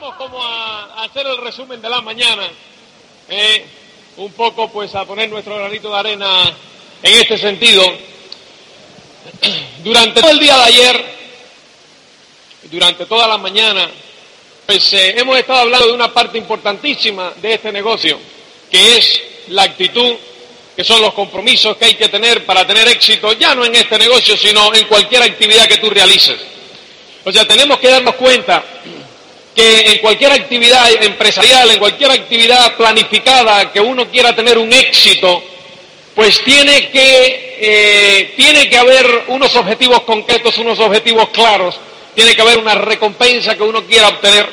vamos como a, hacer el resumen de la mañana, eh, un poco pues a poner nuestro granito de arena en este sentido. Durante todo el día de ayer, durante toda la mañana, pues eh, hemos estado hablando de una parte importantísima de este negocio, que es la actitud, que son los compromisos que hay que tener para tener éxito, ya no en este negocio, sino en cualquier actividad que tú realices. O sea, tenemos que darnos cuenta que en cualquier actividad empresarial, en cualquier actividad planificada que uno quiera tener un éxito, pues tiene que, eh, tiene que haber unos objetivos concretos, unos objetivos claros, tiene que haber una recompensa que uno quiera obtener,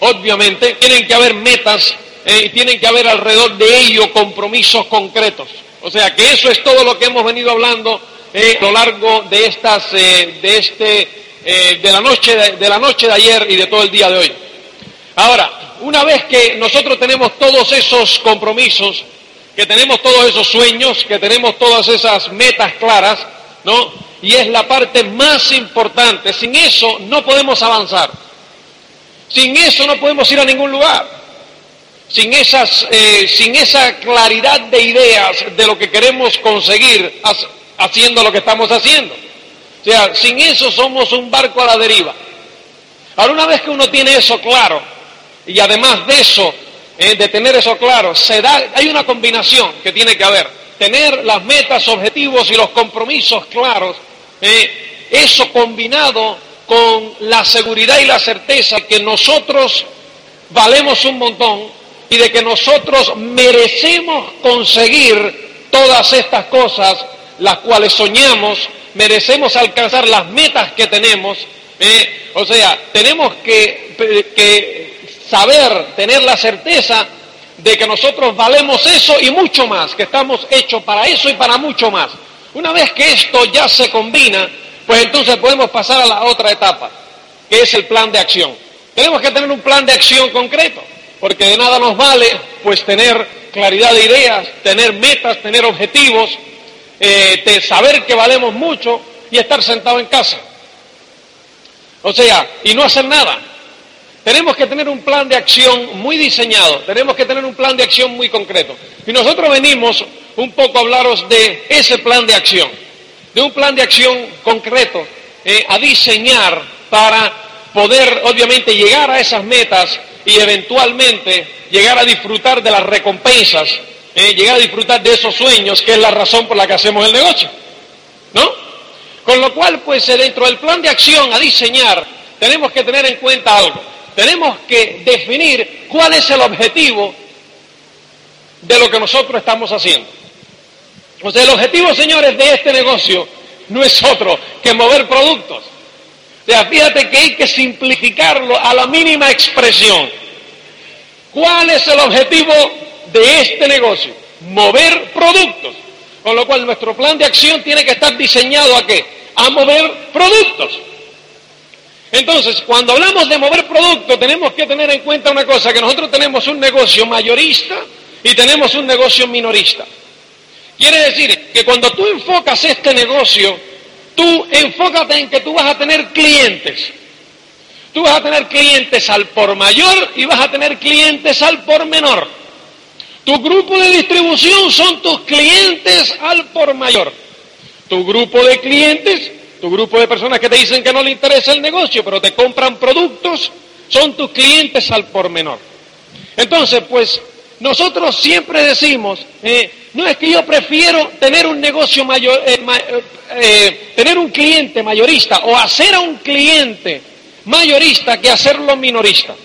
obviamente, tienen que haber metas eh, y tienen que haber alrededor de ello compromisos concretos. O sea que eso es todo lo que hemos venido hablando eh, a lo largo de estas, de este eh, de, la noche de, la noche de ayer y de todo el día de hoy. Ahora, una vez que nosotros tenemos todos esos compromisos, que tenemos todos esos sueños, que tenemos todas esas metas claras, ¿no? Y es la parte más importante. Sin eso no podemos avanzar. Sin eso no podemos ir a ningún lugar. Sin, esas, eh, sin esa claridad de ideas de lo que queremos conseguir haciendo lo que estamos haciendo. O sea, sin eso somos un barco a la deriva. Ahora, una vez que uno tiene eso claro, y además de eso, eh, de tener eso claro, se da, hay una combinación que tiene que haber. Tener las metas, objetivos y los compromisos claros, eh, eso combinado con la seguridad y la certeza que nosotros valemos un montón y de que nosotros merecemos conseguir todas estas cosas, las cuales soñamos merecemos alcanzar las metas que tenemos. ¿eh? o sea, tenemos que, que saber, tener la certeza de que nosotros valemos eso y mucho más, que estamos hechos para eso y para mucho más. Una vez que esto ya se combina, pues entonces podemos pasar a la otra etapa, que es el plan de acción. Tenemos que tener un plan de acción concreto, porque de nada nos vale pues tener claridad de ideas, tener metas, tener objetivos, eh, de saber que valemos mucho y estar sentado en casa. O sea, y no hacer nada. Tenemos que tener un plan de acción muy diseñado, tenemos que tener un plan de acción muy concreto. Y nosotros venimos un poco a hablaros de ese plan de acción, de un plan de acción concreto eh, a diseñar para poder, obviamente, llegar a esas metas y eventualmente llegar a disfrutar de las recompensas eh, llegar a disfrutar de esos sueños, que es la razón por la que hacemos el negocio. ¿No? Con lo cual, pues eh, dentro del plan de acción a diseñar, tenemos que tener en cuenta algo. Tenemos que definir cuál es el objetivo de lo que nosotros estamos haciendo. O sea, el objetivo, señores, de este negocio no es otro que mover productos. O sea, fíjate que hay que simplificarlo a la mínima expresión. ¿Cuál es el objetivo de este negocio, mover productos. Con lo cual nuestro plan de acción tiene que estar diseñado a qué? A mover productos. Entonces, cuando hablamos de mover productos, tenemos que tener en cuenta una cosa, que nosotros tenemos un negocio mayorista y tenemos un negocio minorista. Quiere decir que cuando tú enfocas este negocio, tú enfócate en que tú vas a tener clientes. Tú vas a tener clientes al por mayor y vas a tener clientes al por menor. Tu grupo de distribución son tus clientes al por mayor. Tu grupo de clientes, tu grupo de personas que te dicen que no le interesa el negocio, pero te compran productos, son tus clientes al por menor. Entonces, pues nosotros siempre decimos, eh, no es que yo prefiero tener un negocio mayor, eh, eh, tener un cliente mayorista o hacer a un cliente mayorista que hacerlo minorista.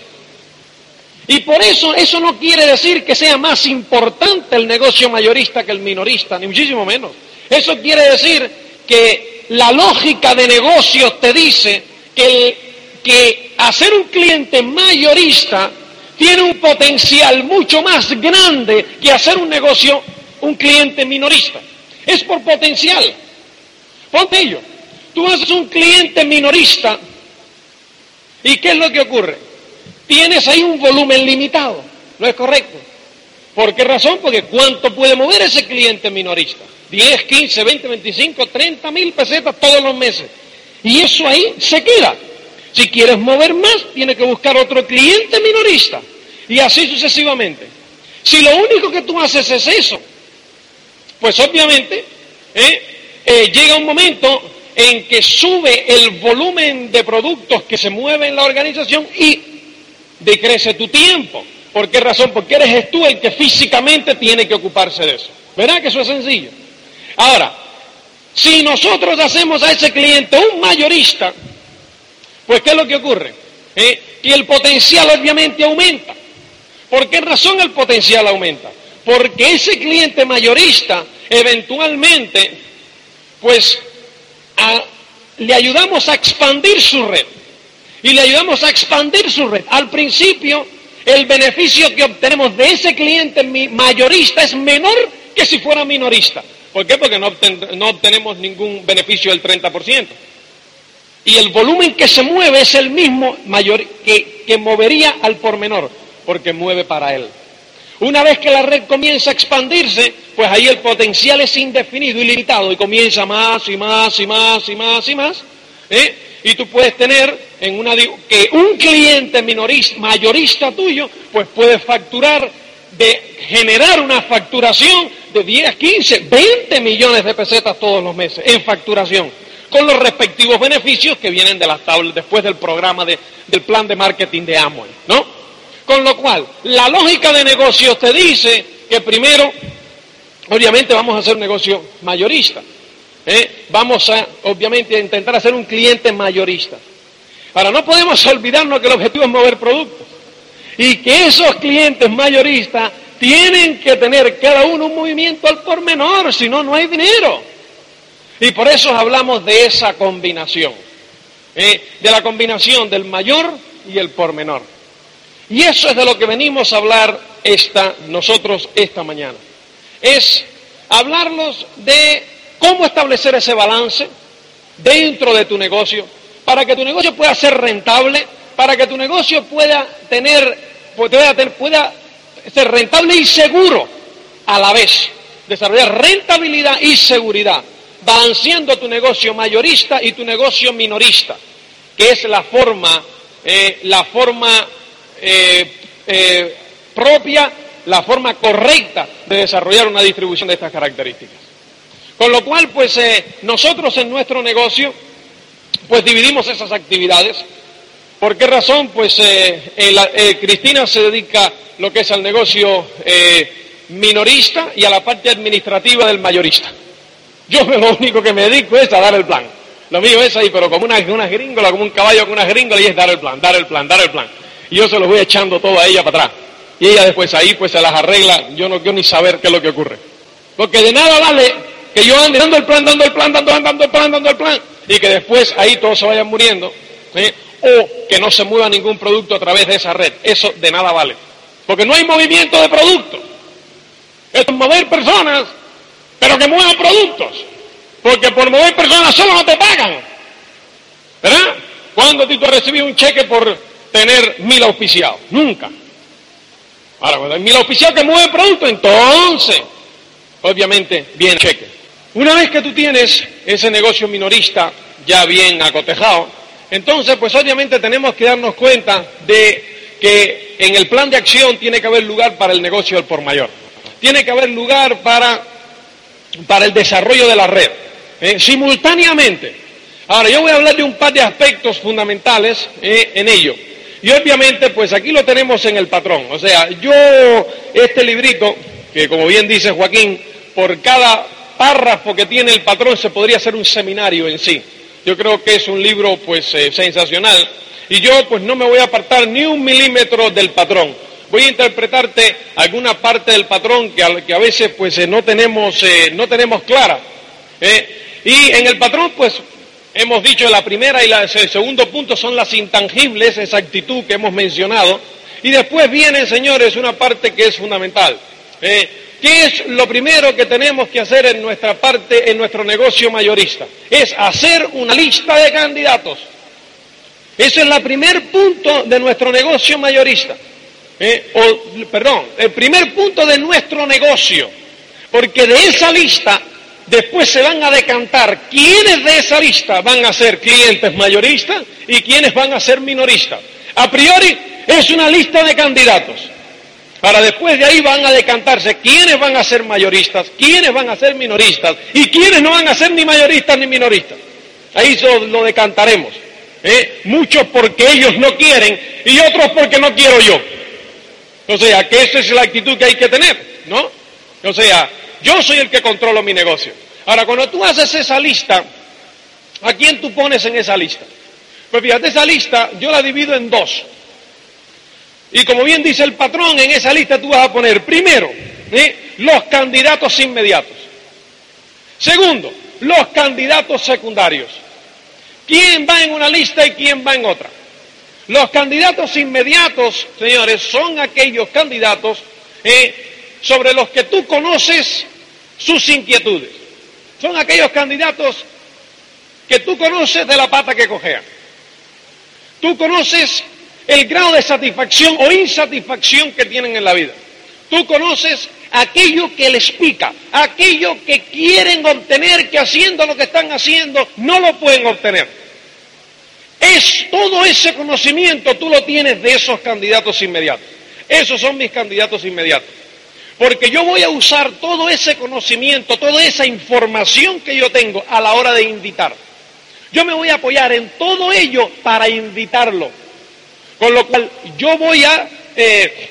Y por eso eso no quiere decir que sea más importante el negocio mayorista que el minorista, ni muchísimo menos. Eso quiere decir que la lógica de negocio te dice que, que hacer un cliente mayorista tiene un potencial mucho más grande que hacer un negocio, un cliente minorista. Es por potencial. Ponte ello. Tú haces un cliente minorista y ¿qué es lo que ocurre? Tienes ahí un volumen limitado. ¿No es correcto? ¿Por qué razón? Porque ¿cuánto puede mover ese cliente minorista? 10, 15, 20, 25, 30 mil pesetas todos los meses. Y eso ahí se queda. Si quieres mover más, tienes que buscar otro cliente minorista. Y así sucesivamente. Si lo único que tú haces es eso, pues obviamente ¿eh? Eh, llega un momento en que sube el volumen de productos que se mueven en la organización y decrece tu tiempo. ¿Por qué razón? Porque eres tú el que físicamente tiene que ocuparse de eso. ¿Verdad que eso es sencillo? Ahora, si nosotros hacemos a ese cliente un mayorista, pues ¿qué es lo que ocurre? ¿Eh? Que el potencial obviamente aumenta. ¿Por qué razón el potencial aumenta? Porque ese cliente mayorista eventualmente, pues le ayudamos a expandir su red. Y le ayudamos a expandir su red. Al principio, el beneficio que obtenemos de ese cliente mayorista es menor que si fuera minorista. ¿Por qué? Porque no, obtenemos ningún beneficio del 30%. Y el volumen que se mueve es el mismo mayor, que, movería al por menor, porque mueve para él. Una vez que la red comienza a expandirse, pues ahí el potencial es indefinido, ilimitado, y comienza más y más y más y más y más. ¿eh? Y tú puedes tener en una que un cliente minorista, mayorista tuyo, pues puede facturar, de generar una facturación de 10, 15, 20 millones de pesetas todos los meses en facturación, con los respectivos beneficios que vienen de las tablas después del programa de, del plan de marketing de Amway, ¿no? Con lo cual, la lógica de negocios te dice que primero, obviamente vamos a hacer un negocio mayorista. ¿eh? Vamos a, obviamente, a intentar hacer un cliente mayorista. Ahora, no podemos olvidarnos que el objetivo es mover productos. Y que esos clientes mayoristas tienen que tener cada uno un movimiento al por menor, si no, no hay dinero. Y por eso hablamos de esa combinación, ¿eh? de la combinación del mayor y el por menor. Y eso es de lo que venimos a hablar esta, nosotros esta mañana. Es hablarnos de cómo establecer ese balance dentro de tu negocio para que tu negocio pueda ser rentable, para que tu negocio pueda tener, pueda, ser rentable y seguro a la vez. Desarrollar rentabilidad y seguridad, balanceando tu negocio mayorista y tu negocio minorista, que es la forma, eh, la forma eh, eh, propia, la forma correcta de desarrollar una distribución de estas características. Con lo cual, pues nosotros en nuestro negocio, pues dividimos esas actividades. ¿Por qué razón? Pues Cristina se dedica lo que es al negocio minorista y a la parte administrativa del mayorista. Yo lo único que me dedico es a dar el plan. Lo mío es ahí, pero como una, una gringola, como un caballo con una gringola, y es dar el plan, dar el plan, dar el plan y yo se los voy echando todo a ella para atrás. Y ella después ahí pues se las arregla, yo no quiero ni saber qué es lo que ocurre. Porque de nada vale que yo ande dando el plan, dando el plan, dando, dando el plan, dando el plan, y que después ahí todos se vayan muriendo, o que no se mueva ningún producto a través de esa red. Eso de nada vale. Porque no hay movimiento de productos. Es mover personas, pero que muevan productos. Porque por mover personas solo no te pagan. ¿Verdad? Cuando tú recibido un cheque por tener mil auspiciados. Nunca. Ahora, cuando hay mil auspiciados que mueven producto, entonces, obviamente, viene cheque. Una vez que tú tienes ese negocio minorista ya bien acotejado, entonces, pues obviamente tenemos que darnos cuenta de que en el plan de acción tiene que haber lugar para el negocio del por mayor. Tiene que haber lugar para, para el desarrollo de la red. ¿eh? simultáneamente. Ahora, yo voy a hablar de un par de aspectos fundamentales ¿eh? en ello. Y obviamente, pues aquí lo tenemos en el patrón. O sea, yo, este librito, que como bien dice Joaquín, por cada párrafo que tiene el patrón se podría hacer un seminario en sí. Yo creo que es un libro, pues, eh, sensacional. Y yo, pues, no me voy a apartar ni un milímetro del patrón. Voy a interpretarte alguna parte del patrón que a, veces, pues, eh, no tenemos, eh, no tenemos clara. Y en el patrón, pues, hemos dicho la primera y el segundo punto son las intangibles, esa actitud que hemos mencionado. Y después viene, señores, una parte que es fundamental. ¿Qué es lo primero que tenemos que hacer en nuestra parte, en nuestro negocio mayorista? Es hacer una lista de candidatos. Ese es el primer punto de nuestro negocio mayorista. Eh, o, perdón, el primer punto de nuestro negocio. Porque de esa lista después se van a decantar quiénes de esa lista van a ser clientes mayoristas y quiénes van a ser minoristas. A priori es una lista de candidatos. Para después de ahí van a decantarse quiénes van a ser mayoristas, quiénes van a ser minoristas y quiénes no van a ser ni mayoristas ni minoristas. Ahí lo decantaremos. ¿eh? Muchos porque ellos no quieren y otros porque no quiero yo. O sea, que esa es la actitud que hay que tener, ¿no? O sea, yo soy el que controlo mi negocio. Ahora, cuando tú haces esa lista, ¿a quién tú pones en esa lista? Pues fíjate, esa lista yo la divido en dos. Y como bien dice el patrón, en esa lista tú vas a poner primero los candidatos inmediatos. Segundo, los candidatos secundarios. ¿Quién va en una lista y quién va en otra? Los candidatos inmediatos, señores, son aquellos candidatos ¿eh? sobre los que tú conoces sus inquietudes. Son aquellos candidatos que tú conoces de la pata que cojean. Tú conoces el grado de satisfacción o insatisfacción que tienen en la vida. Tú conoces aquello que les pica, aquello que quieren obtener, que haciendo lo que están haciendo no lo pueden obtener. Es todo ese conocimiento tú lo tienes de esos candidatos inmediatos. Esos son mis candidatos inmediatos. Porque yo voy a usar todo ese conocimiento, toda esa información que yo tengo a la hora de invitar. Yo me voy a apoyar en todo ello para invitarlo. Con lo cual yo voy a, eh,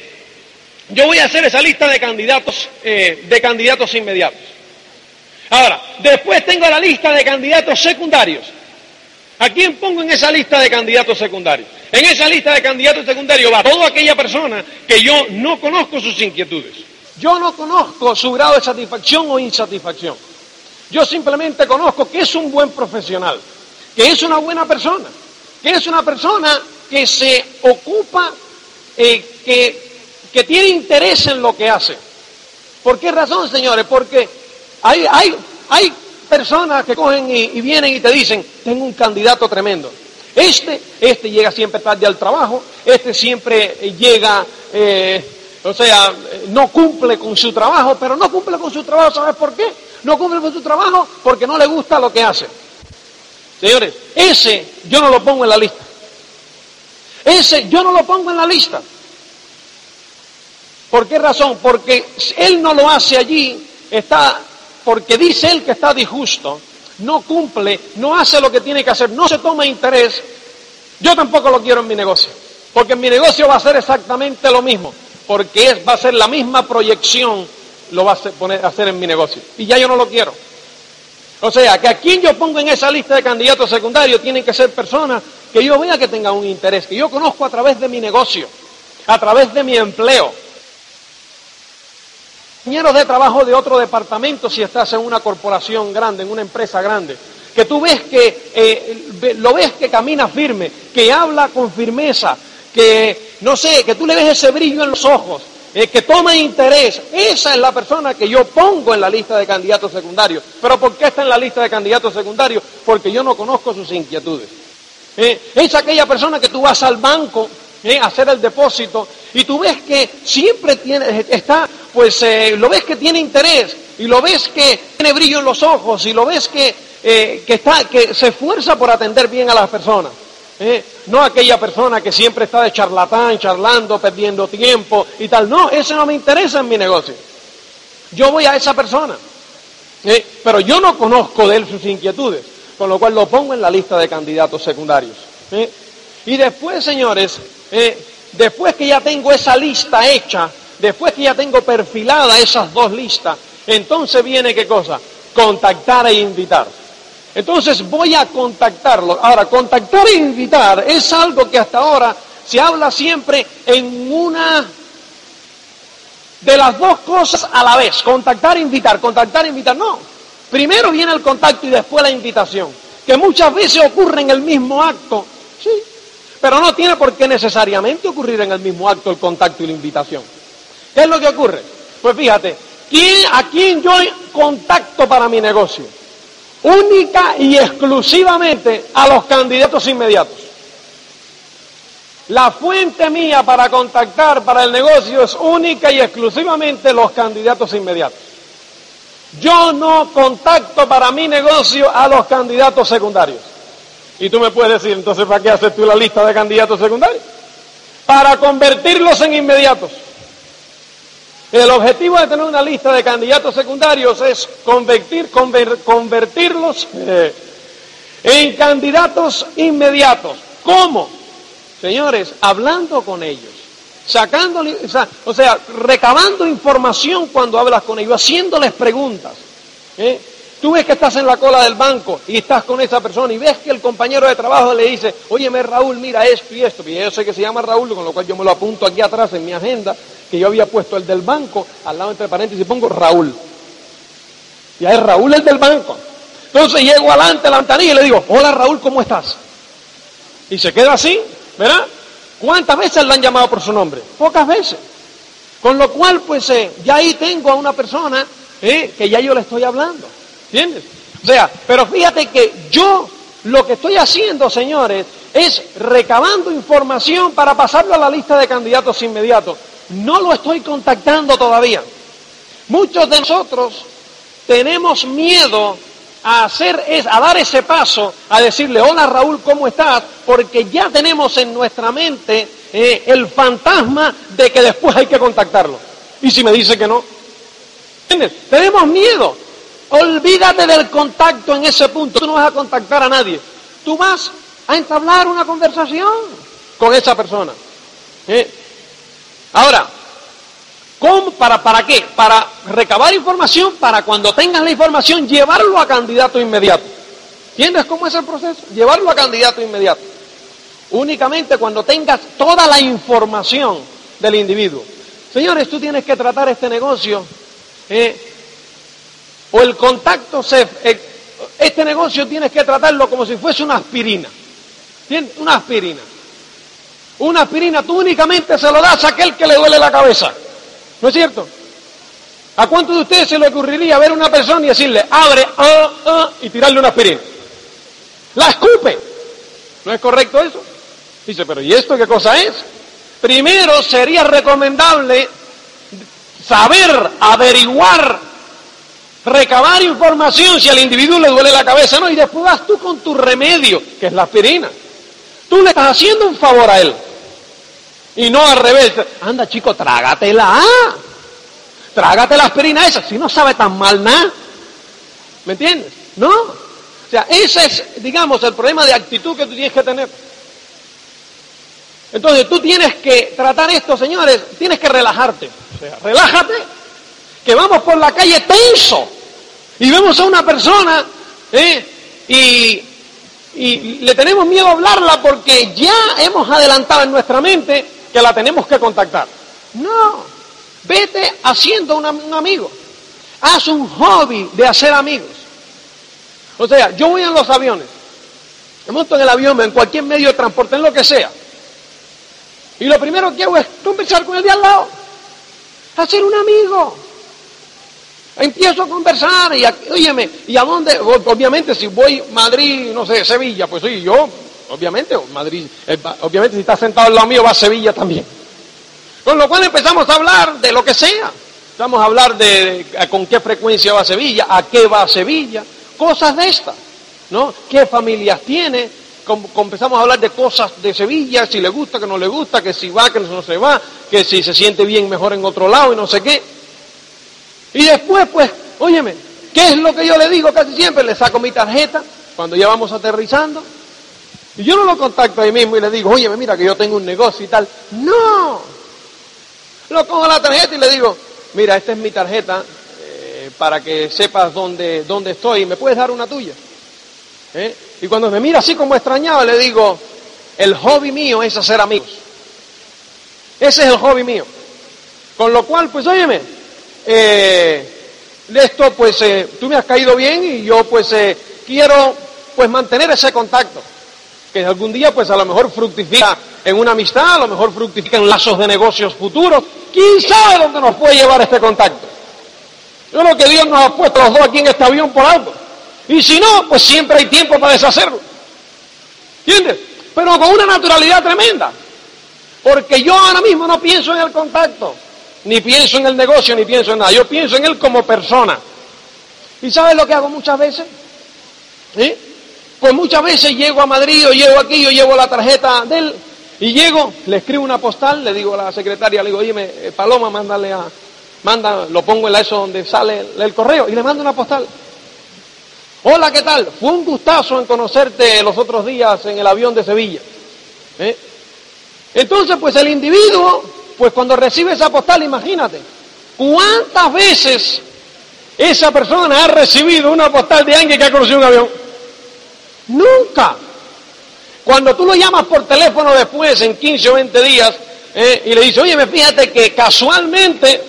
yo voy a hacer esa lista de candidatos, eh, de candidatos inmediatos. Ahora, después tengo la lista de candidatos secundarios. ¿A quién pongo en esa lista de candidatos secundarios? En esa lista de candidatos secundarios va toda aquella persona que yo no conozco sus inquietudes. Yo no conozco su grado de satisfacción o insatisfacción. Yo simplemente conozco que es un buen profesional, que es una buena persona, que es una persona que se ocupa, eh, que, que, tiene interés en lo que hace. ¿Por qué razón, señores? Porque hay, hay, hay personas que cogen y, vienen y te dicen, tengo un candidato tremendo. Este, este llega siempre tarde al trabajo, este siempre llega, eh, o sea, no cumple con su trabajo, pero no cumple con su trabajo, ¿sabes por qué? No cumple con su trabajo porque no le gusta lo que hace. Señores, ese yo no lo pongo en la lista. Ese yo no lo pongo en la lista. ¿Por qué razón? Porque él no lo hace allí, está, porque dice él que está disjusto, no cumple, no hace lo que tiene que hacer, no se toma interés. Yo tampoco lo quiero en mi negocio, porque en mi negocio va a ser exactamente lo mismo, porque es, va a ser la misma proyección, lo va a poner, hacer en mi negocio. Y ya yo no lo quiero. O sea, que a quien yo pongo en esa lista de candidatos secundarios tienen que ser personas que yo vea que tengan un interés, que yo conozco a través de mi negocio, a través de mi empleo. Compañeros de trabajo de otro departamento si estás en una corporación grande, en una empresa grande, que tú ves que eh, lo ves que camina firme, que habla con firmeza, que no sé, que tú le ves ese brillo en los ojos, eh, que toma interés, esa es la persona que yo pongo en la lista de candidatos secundarios. ¿Pero por qué está en la lista de candidatos secundarios? Porque yo no conozco sus inquietudes. Eh, es aquella persona que tú vas al banco eh, a hacer el depósito y tú ves que siempre tiene, está, pues lo ves que tiene interés y lo ves que tiene brillo en los ojos y lo ves que, que, está, que se esfuerza por atender bien a las personas. ¿eh? no aquella persona que siempre está de charlatán, charlando, perdiendo tiempo y tal. No, eso no me interesa en mi negocio. Yo voy a esa persona, ¿eh? pero yo no conozco de él sus inquietudes, con lo cual lo pongo en la lista de candidatos secundarios. ¿eh? Y después, señores, después que ya tengo esa lista hecha, después que ya tengo perfilada esas dos listas, entonces viene qué cosa? Contactar e invitar. Entonces voy a contactarlo. Ahora, contactar e invitar es algo que hasta ahora se habla siempre en una de las dos cosas a la vez. Contactar e invitar, contactar e invitar. No. Primero viene el contacto y después la invitación. Que muchas veces ocurre en el mismo acto. Sí. Pero no tiene por qué necesariamente ocurrir en el mismo acto el contacto y la invitación. ¿Qué es lo que ocurre? Pues fíjate, ¿a quién yo contacto para mi negocio? única y exclusivamente a los candidatos inmediatos. La fuente mía para contactar para el negocio es única y exclusivamente los candidatos inmediatos. Yo no contacto para mi negocio a los candidatos secundarios. Y tú me puedes decir, entonces, ¿para qué haces tú la lista de candidatos secundarios? Para convertirlos en inmediatos. El objetivo de tener una lista de candidatos secundarios es convertir, convertirlos eh, en candidatos inmediatos. ¿Cómo? Señores, hablando con ellos, sacando, o sea, recabando información cuando hablas con ellos, haciéndoles preguntas. ¿eh? Tú ves que estás en la cola del banco y estás con esa persona y ves que el compañero de trabajo le dice, óyeme Raúl, mira esto y esto, y yo sé que se llama Raúl, con lo cual yo me lo apunto aquí atrás en mi agenda, que yo había puesto el del banco, al lado entre paréntesis y pongo Raúl. Y ahí Raúl el del banco. Entonces llego adelante a la ventanilla y le digo, hola Raúl, ¿cómo estás? Y se queda así, ¿verdad? ¿Cuántas veces le han llamado por su nombre? Pocas veces. Con lo cual, pues eh, ya ahí tengo a una persona eh, que ya yo le estoy hablando. ¿Entiendes? O sea, pero fíjate que yo lo que estoy haciendo, señores, es recabando información para pasarlo a la lista de candidatos inmediatos. No lo estoy contactando todavía. Muchos de nosotros tenemos miedo a hacer es a dar ese paso, a decirle, hola Raúl, ¿cómo estás? Porque ya tenemos en nuestra mente eh, el fantasma de que después hay que contactarlo. Y si me dice que no, ¿entiendes? Tenemos miedo. Olvídate del contacto en ese punto. Tú no vas a contactar a nadie. Tú vas a entablar una conversación con esa persona. ¿Eh? Ahora, ¿cómo, para, ¿para qué? Para recabar información, para cuando tengas la información, llevarlo a candidato inmediato. ¿Entiendes cómo es el proceso? Llevarlo a candidato inmediato. Únicamente cuando tengas toda la información del individuo. Señores, tú tienes que tratar este negocio ¿eh? o el contacto. Eh, este negocio tienes que tratarlo como si fuese una aspirina. ¿Entiendes? Una aspirina. Una aspirina tú únicamente se lo das a aquel que le duele la cabeza. ¿No es cierto? ¿A cuántos de ustedes se le ocurriría ver a una persona y decirle, abre, ah, ah, y tirarle una aspirina? La escupe. ¿No es correcto eso? Dice, pero ¿y esto qué cosa es? Primero sería recomendable saber, averiguar recabar información si al individuo le duele la cabeza, no, y después vas tú con tu remedio, que es la aspirina. Tú le estás haciendo un favor a él. Y no al revés. Anda, chico, trágatela. Trágate la aspirina esa, si no sabe tan mal nada. ¿Me entiendes? No. O sea, ese es, digamos, el problema de actitud que tú tienes que tener. Entonces, tú tienes que tratar esto, señores, tienes que relajarte. O sea, relájate, que vamos por la calle tenso y vemos a una persona ¿eh? y, le tenemos miedo a hablarla porque ya hemos adelantado en nuestra mente que la tenemos que contactar. No, vete haciendo un amigo. Haz un hobby de hacer amigos. O sea, yo voy en los aviones, me monto en el avión, en cualquier medio de transporte, en lo que sea. Y lo primero que hago es conversar con el de al lado, hacer un amigo. Empiezo a conversar y, a, óyeme, ¿y a dónde? Obviamente si voy Madrid, no sé, Sevilla, pues sí, yo, obviamente, Madrid, eh, obviamente si está sentado al lado mío va a Sevilla también. Con lo cual empezamos a hablar de lo que sea. Vamos a hablar de, con qué frecuencia va a Sevilla, a qué va a Sevilla, cosas de estas, ¿no? ¿Qué familias tiene? empezamos a hablar de cosas de Sevilla, si le gusta, que no le gusta, que si va, que no se va, que si se siente bien mejor en otro lado y no sé qué. Y después, pues, óyeme, ¿qué es lo que yo le digo casi siempre? Le saco mi tarjeta cuando ya vamos aterrizando. Y yo no lo contacto ahí mismo y le digo, óyeme, mira que yo tengo un negocio y tal. No. Lo cojo la tarjeta y le digo, mira, esta es mi tarjeta eh, para que sepas dónde, dónde estoy. ¿Me puedes dar una tuya? ¿Eh? Y cuando me mira así como extrañado, le digo, el hobby mío es hacer amigos. Ese es el hobby mío. Con lo cual, pues óyeme, eh, esto pues eh, tú me has caído bien y yo pues eh, quiero pues mantener ese contacto, que algún día pues a lo mejor fructifica en una amistad, a lo mejor fructifica en lazos de negocios futuros, quién sabe dónde nos puede llevar este contacto. Yo creo que Dios nos ha puesto los dos aquí en este avión por algo. Y si no, pues siempre hay tiempo para deshacerlo. ¿Entiendes? Pero con una naturalidad tremenda. Porque yo ahora mismo no pienso en el contacto ni pienso en el negocio, ni pienso en nada. Yo pienso en él como persona. ¿Y sabes lo que hago muchas veces? ¿Eh? Pues muchas veces llego a Madrid o llego aquí, yo llevo la tarjeta de él y llego, le escribo una postal, le digo a la secretaria, le digo, oye, eh, Paloma, mándale a, manda, lo pongo en la eso donde sale el, correo y le mando una postal. Hola, ¿qué tal? Fue un gustazo en conocerte los otros días en el avión de Sevilla. ¿Eh? Entonces, pues el individuo, pues cuando recibe esa postal, imagínate, ¿cuántas veces esa persona ha recibido una postal de alguien que ha conocido un avión? Nunca. Cuando tú lo llamas por teléfono después, en 15 o 20 días, eh, y le dices, oye, me fíjate que casualmente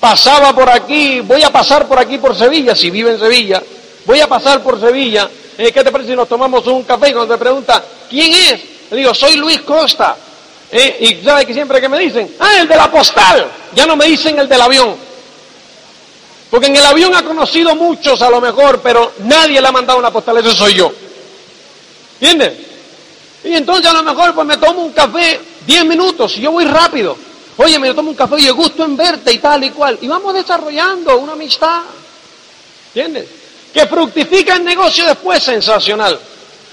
pasaba por aquí, voy a pasar por aquí por Sevilla, si vive en Sevilla, voy a pasar por Sevilla, eh, ¿qué te parece si nos tomamos un café? Y cuando te pregunta, ¿quién es? Le digo, soy Luis Costa. Eh, y sabes que siempre que me dicen, ah, el de la postal, ya no me dicen el del avión. Porque en el avión ha conocido muchos a lo mejor, pero nadie le ha mandado una postal, ese soy yo. ¿Entiendes? Y entonces a lo mejor pues me tomo un café 10 minutos y yo voy rápido. Oye, me tomo un café y gusto en verte y tal y cual. Y vamos desarrollando una amistad. ¿Entiendes? Que fructifica el negocio después, sensacional.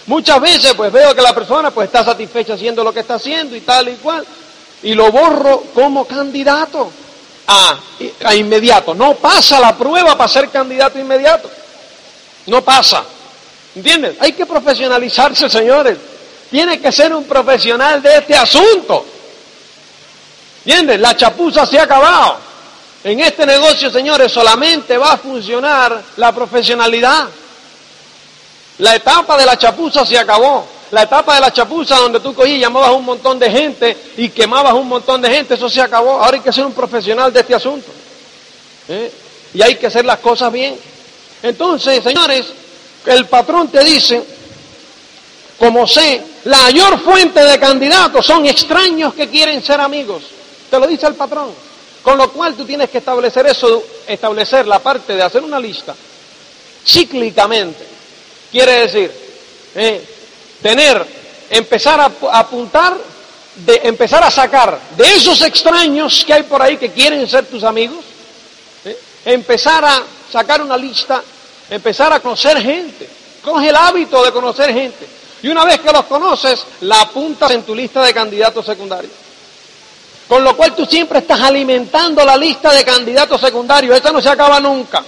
Muchas veces pues veo que la persona pues está satisfecha haciendo lo que está haciendo y tal y cual. Y lo borro como candidato a, a inmediato. No pasa la prueba para ser candidato inmediato. No pasa. ¿Entiendes? Hay que profesionalizarse, señores. Tiene que ser un profesional de este asunto. ¿Entiendes? La chapuza se ha acabado. En este negocio, señores, solamente va a funcionar la profesionalidad. La etapa de la chapuza se acabó. La etapa de la chapuza donde tú cogías y llamabas a un montón de gente y quemabas un montón de gente, eso se acabó. Ahora hay que ser un profesional de este asunto. ¿Eh? Y hay que hacer las cosas bien. Entonces, señores, el patrón te dice, como sé, la mayor fuente de candidatos son extraños que quieren ser amigos. Te lo dice el patrón. Con lo cual tú tienes que establecer eso, establecer la parte de hacer una lista cíclicamente. Quiere decir, eh, tener, empezar a, apuntar, empezar a sacar de esos extraños que hay por ahí que quieren ser tus amigos, empezar a sacar una lista empezar a conocer gente. Coge el hábito de conocer gente. Y una vez que los conoces, la apuntas en tu lista de candidatos secundarios. Con lo cual tú siempre estás alimentando la lista de candidatos secundarios. Esta no se acaba nunca.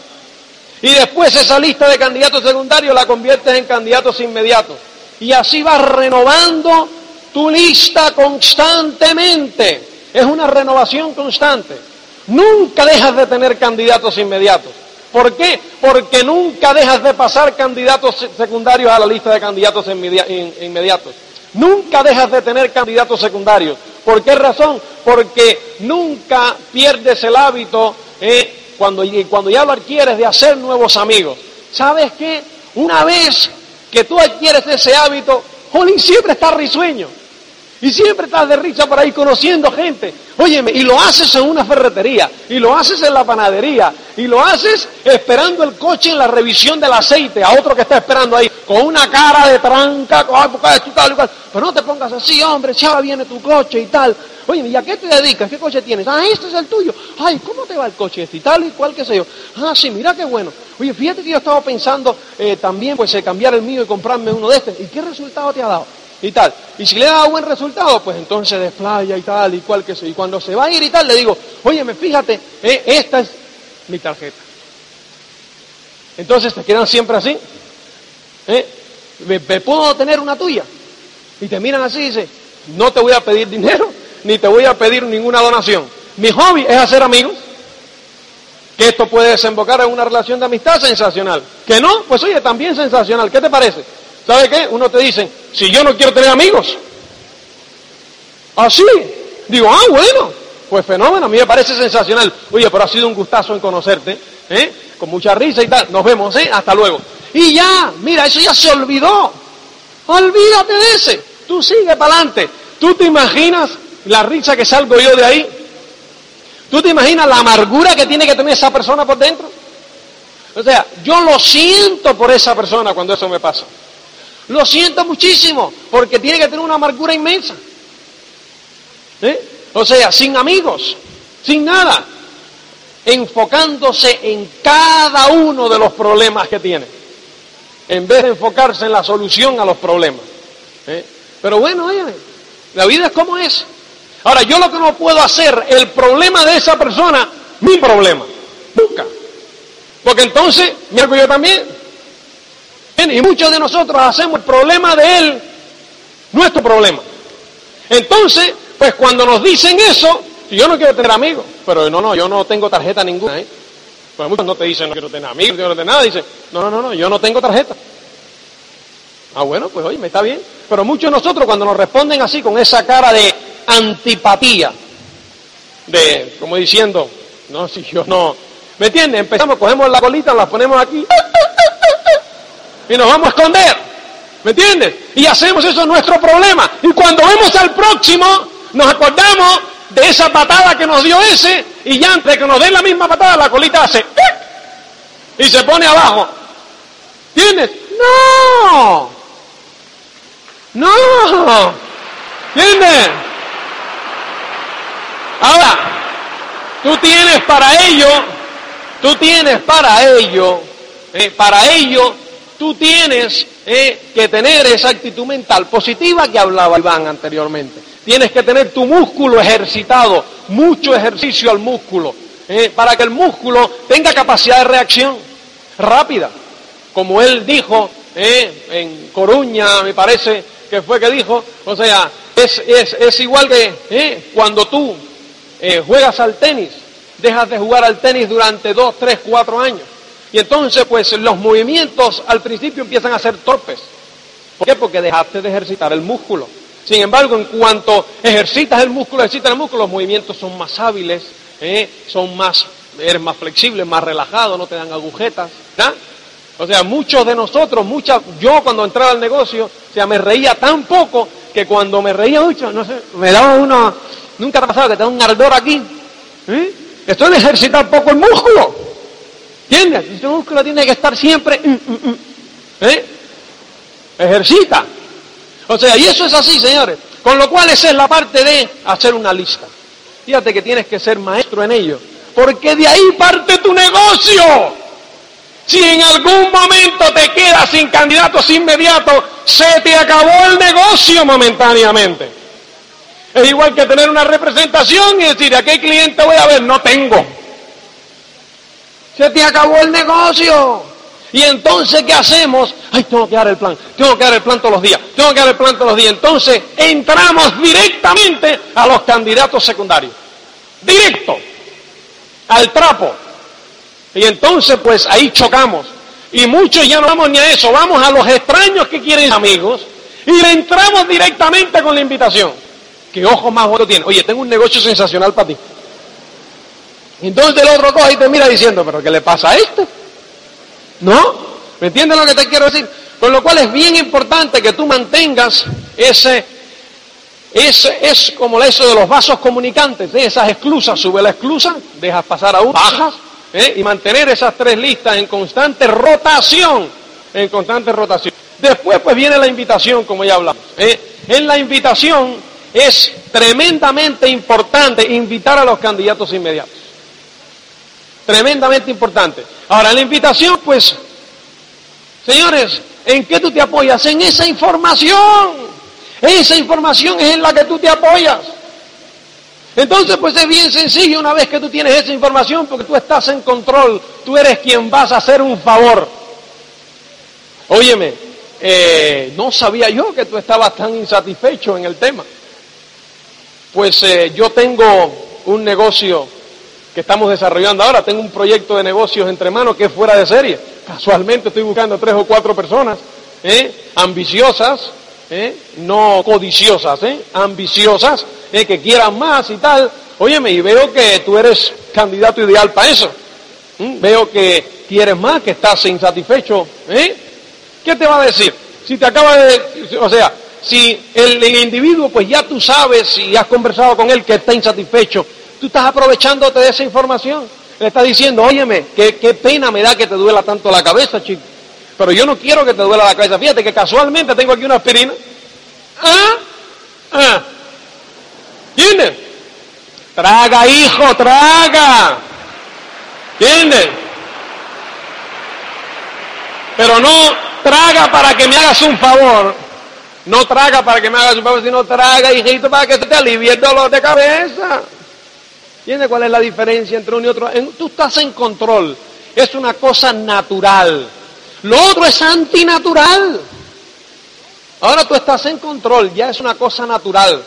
Y después esa lista de candidatos secundarios la conviertes en candidatos inmediatos. Y así vas renovando tu lista constantemente. Es una renovación constante. Nunca dejas de tener candidatos inmediatos. ¿Por qué? Porque nunca dejas de pasar candidatos secundarios a la lista de candidatos inmediatos. Nunca dejas de tener candidatos secundarios. ¿Por qué razón? Porque nunca pierdes el hábito eh, cuando, cuando ya lo adquieres de hacer nuevos amigos. ¿Sabes qué? Una vez que tú adquieres ese hábito, Jolín siempre está risueño. Y siempre estás de risa por ahí conociendo gente. Óyeme, y lo haces en una ferretería, y lo haces en la panadería, y lo haces esperando el coche en la revisión del aceite, a otro que está esperando ahí, con una cara de tranca. Pero no te pongas así, hombre, ya viene tu coche y tal. Oye, ¿y a qué te dedicas? ¿Qué coche tienes? Ah, este es el tuyo. Ay, ¿cómo te va el coche este? Y tal y cual, qué sé yo. Ah, sí, mira qué bueno. Oye, fíjate que yo estaba pensando eh, también, pues, eh, cambiar el mío y comprarme uno de estos. ¿Y qué resultado te ha dado? Y tal. Y si le da buen resultado, pues entonces desplaya y tal y cual que sea. Y cuando se va a ir y tal, le digo, oye, me fíjate, eh, esta es mi tarjeta. Entonces te quedan siempre así. ¿Eh? ¿Me, puedo tener una tuya? Y te miran así y dicen, no te voy a pedir dinero, ni te voy a pedir ninguna donación. Mi hobby es hacer amigos. Que esto puede desembocar en una relación de amistad sensacional. Que no, pues oye, también sensacional. ¿Qué te parece? ¿Sabe qué? Uno te dice, si yo no quiero tener amigos. Así. Digo, ah, bueno, pues fenómeno, a mí me parece sensacional. Oye, pero ha sido un gustazo en conocerte, ¿eh? Con mucha risa y tal. Nos vemos, ¿eh? Hasta luego. Y ya, mira, eso ya se olvidó. Olvídate de ese. Tú sigue para adelante. ¿Tú te imaginas la risa que salgo yo de ahí? ¿Tú te imaginas la amargura que tiene que tener esa persona por dentro? O sea, yo lo siento por esa persona cuando eso me pasa. Lo siento muchísimo, porque tiene que tener una amargura inmensa. ¿Eh? O sea, sin amigos, sin nada. enfocándose en cada uno de los problemas que tiene, en vez de enfocarse en la solución a los problemas. ¿eh? Pero bueno, oye, la vida es como es. Ahora, yo lo que no puedo hacer, el problema de esa persona, mi problema, nunca. Porque entonces me hago yo también. Y muchos de nosotros hacemos el problema de él nuestro problema. Entonces, pues cuando nos dicen eso, yo no quiero tener amigos, pero no, no, yo no tengo tarjeta ninguna. ¿eh? Pues muchos no te dicen no quiero tener amigos, no quiero tener nada, dicen, no, no, no, no, yo no tengo tarjeta. Ah, bueno, pues oye, me está bien. Pero muchos de nosotros cuando nos responden así, con esa cara de antipatía, de, como diciendo, no, si yo no, ¿Me entiendes? Empezamos, cogemos la colita, la ponemos aquí y nos vamos a esconder. ¿Me entiendes? Y hacemos eso nuestro problema. Y cuando vemos al próximo, nos acordamos de esa patada que nos dio ese y ya antes que nos den la misma patada, la colita hace y se pone abajo. ¿Entiendes? No. No. ¿Entiendes? Ahora, tú tienes para ello Tú tienes para ello, eh, para ello, tú tienes eh, que tener esa actitud mental positiva que hablaba Iván anteriormente. Tienes que tener tu músculo ejercitado, mucho ejercicio al músculo, eh, para que el músculo tenga capacidad de reacción rápida. Como él dijo en Coruña, me parece que fue que dijo, o sea, es, igual que cuando tú juegas al tenis, dejas de jugar al tenis durante dos, tres, cuatro años. Y entonces, pues los movimientos al principio empiezan a ser torpes. ¿Por qué? Porque dejaste de ejercitar el músculo. Sin embargo, en cuanto ejercitas el músculo, ejercitas el músculo, los movimientos son más hábiles, ¿eh? son más, eres más flexible, más relajado, no te dan agujetas. O sea, muchos de nosotros, muchas, yo cuando entraba al negocio, o sea, me reía tan poco que cuando me reía mucho, no sé, me daba uno, nunca te ha pasado que te da un ardor aquí. ¿eh? Esto es ejercitar poco el músculo. ¿Entiendes? Este músculo tiene que estar siempre. Mm, mm, mm. ¿eh? Ejercita. O sea, y eso es así, señores. Con lo cual esa es la parte de hacer una lista. Fíjate que tienes que ser maestro en ello. Porque de ahí parte tu negocio. Si en algún momento te quedas sin candidatos inmediatos, se te acabó el negocio momentáneamente. Es igual que tener una representación y decir, ¿a qué cliente voy a ver? No tengo. Se te acabó el negocio. Y entonces, ¿qué hacemos? Ay, tengo que dar el plan, tengo que dar el plan todos los días, tengo que dar el plan todos los días. Entonces, entramos directamente a los candidatos secundarios. Directo. Al trapo. Y entonces, pues ahí chocamos. Y muchos ya no vamos ni a eso, vamos a los extraños que quieren amigos y entramos directamente con la invitación. ¿Qué ojos más buenos tiene? Oye, tengo un negocio sensacional para ti. Entonces el otro coge y te mira diciendo, ¿pero qué le pasa a este? ¿No? ¿Me entiendes lo que te quiero decir? Con lo cual es bien importante que tú mantengas ese, ese es como eso de los vasos comunicantes, de esas esclusas, sube la esclusa, dejas pasar a uno, bajas, ¿eh? y mantener esas tres listas en constante rotación, en constante rotación. Después pues viene la invitación, como ya hablamos. ¿eh? En la invitación es tremendamente importante invitar a los candidatos inmediatos. Tremendamente importante. Ahora, la invitación, pues, señores, ¿en qué tú te apoyas? En esa información. Esa información es en la que tú te apoyas. Entonces, pues es bien sencillo una vez que tú tienes esa información, porque tú estás en control, tú eres quien vas a hacer un favor. Óyeme, eh, no sabía yo que tú estabas tan insatisfecho en el tema. Pues eh, yo tengo un negocio que estamos desarrollando ahora, tengo un proyecto de negocios entre manos que es fuera de serie. Casualmente estoy buscando tres o cuatro personas ¿eh? ambiciosas, ¿eh? no codiciosas, ambiciosas, que quieran más y tal. Óyeme, y veo que tú eres candidato ideal para eso. Veo que quieres más, que estás insatisfecho. ¿Qué te va a decir? Si te acaba de... O sea, si el, individuo, pues ya tú sabes y has conversado con él que está insatisfecho, tú estás aprovechándote de esa información. Le estás diciendo, óyeme, qué, pena me da que te duela tanto la cabeza, chico. Pero yo no quiero que te duela la cabeza. Fíjate que casualmente tengo aquí una aspirina. ¿Ah? ¿Ah? Traga, hijo, traga. ¿Entiendes? Pero no traga para que me hagas un favor. No traga para que me hagas un favor, sino traga, hijito, para que te alivie el dolor de cabeza. ¿Entiendes cuál es la diferencia entre uno y otro? tú estás en control. Es una cosa natural. Lo otro es antinatural. Ahora tú estás en control, ya es una cosa natural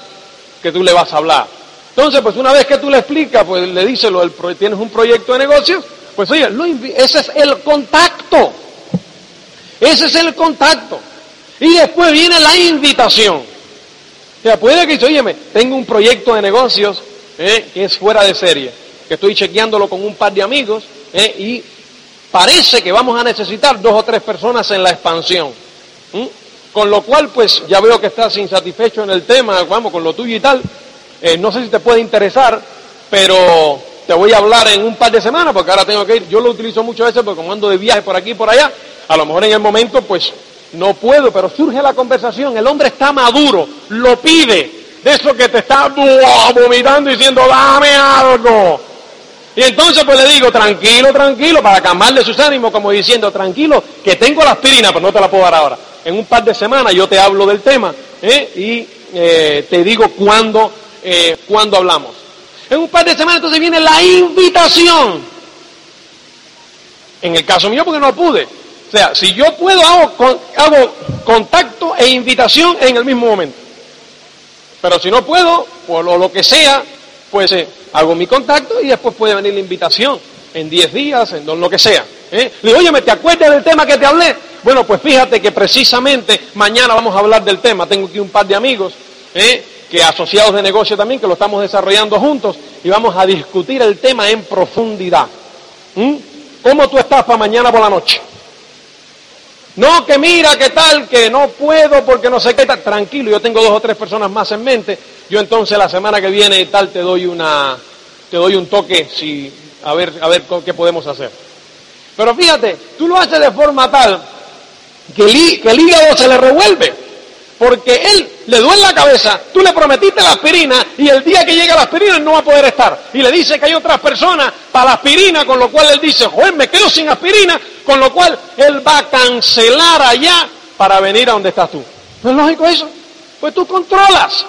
que tú le vas a hablar. Entonces, pues una vez que tú le explicas, pues le dices, tienes un proyecto de negocios, pues oye, ese es el contacto. Ese es el contacto. Y después viene la invitación. O sea, puede que dice, oye, tengo un proyecto de negocios eh, que es fuera de serie, que estoy chequeándolo con un par de amigos eh, y parece que vamos a necesitar dos o tres personas en la expansión. Con lo cual, pues ya veo que estás insatisfecho en el tema, vamos, con lo tuyo y tal. Eh, no sé si te puede interesar, pero te voy a hablar en un par de semanas, porque ahora tengo que ir. Yo lo utilizo muchas veces porque como ando de viaje por aquí y por allá, a lo mejor en el momento, pues no puedo, pero surge la conversación. El hombre está maduro, lo pide. De eso que te está vomitando diciendo, dame algo. Y entonces pues le digo, tranquilo, tranquilo, para calmarle sus ánimos, como diciendo, tranquilo, que tengo la aspirina, pero no te la puedo dar ahora. En un par de semanas yo te hablo del tema ¿eh? y eh, te digo cuándo, eh, cuándo hablamos. En un par de semanas entonces viene la invitación. En el caso mío porque no pude. O sea, si yo puedo hago, hago contacto e invitación en el mismo momento. Pero si no puedo, por lo, que sea, pues hago mi contacto y después puede venir la invitación en 10 días, en lo que sea. ¿eh? Le digo, oye, ¿me te acuerdas del tema que te hablé? Bueno, pues fíjate que precisamente mañana vamos a hablar del tema. Tengo aquí un par de amigos, ¿eh? que asociados de negocio también, que lo estamos desarrollando juntos y vamos a discutir el tema en profundidad. ¿Cómo tú estás para mañana por la noche? No, que mira, que tal, que no puedo porque no sé qué tal. Tranquilo, yo tengo dos o tres personas más en mente. Yo entonces la semana que viene y tal te doy una, te doy un toque si, a ver, a ver qué podemos hacer. Pero fíjate, tú lo haces de forma tal que el, que el hígado se le revuelve porque él le duele la cabeza, tú le prometiste la aspirina y el día que llega la aspirina no va a poder estar. Y le dice que hay otras personas para la aspirina, con lo cual él dice, joder, me quedo sin aspirina, con lo cual él va a cancelar allá para venir a donde estás tú. ¿No es lógico eso? Pues tú controlas.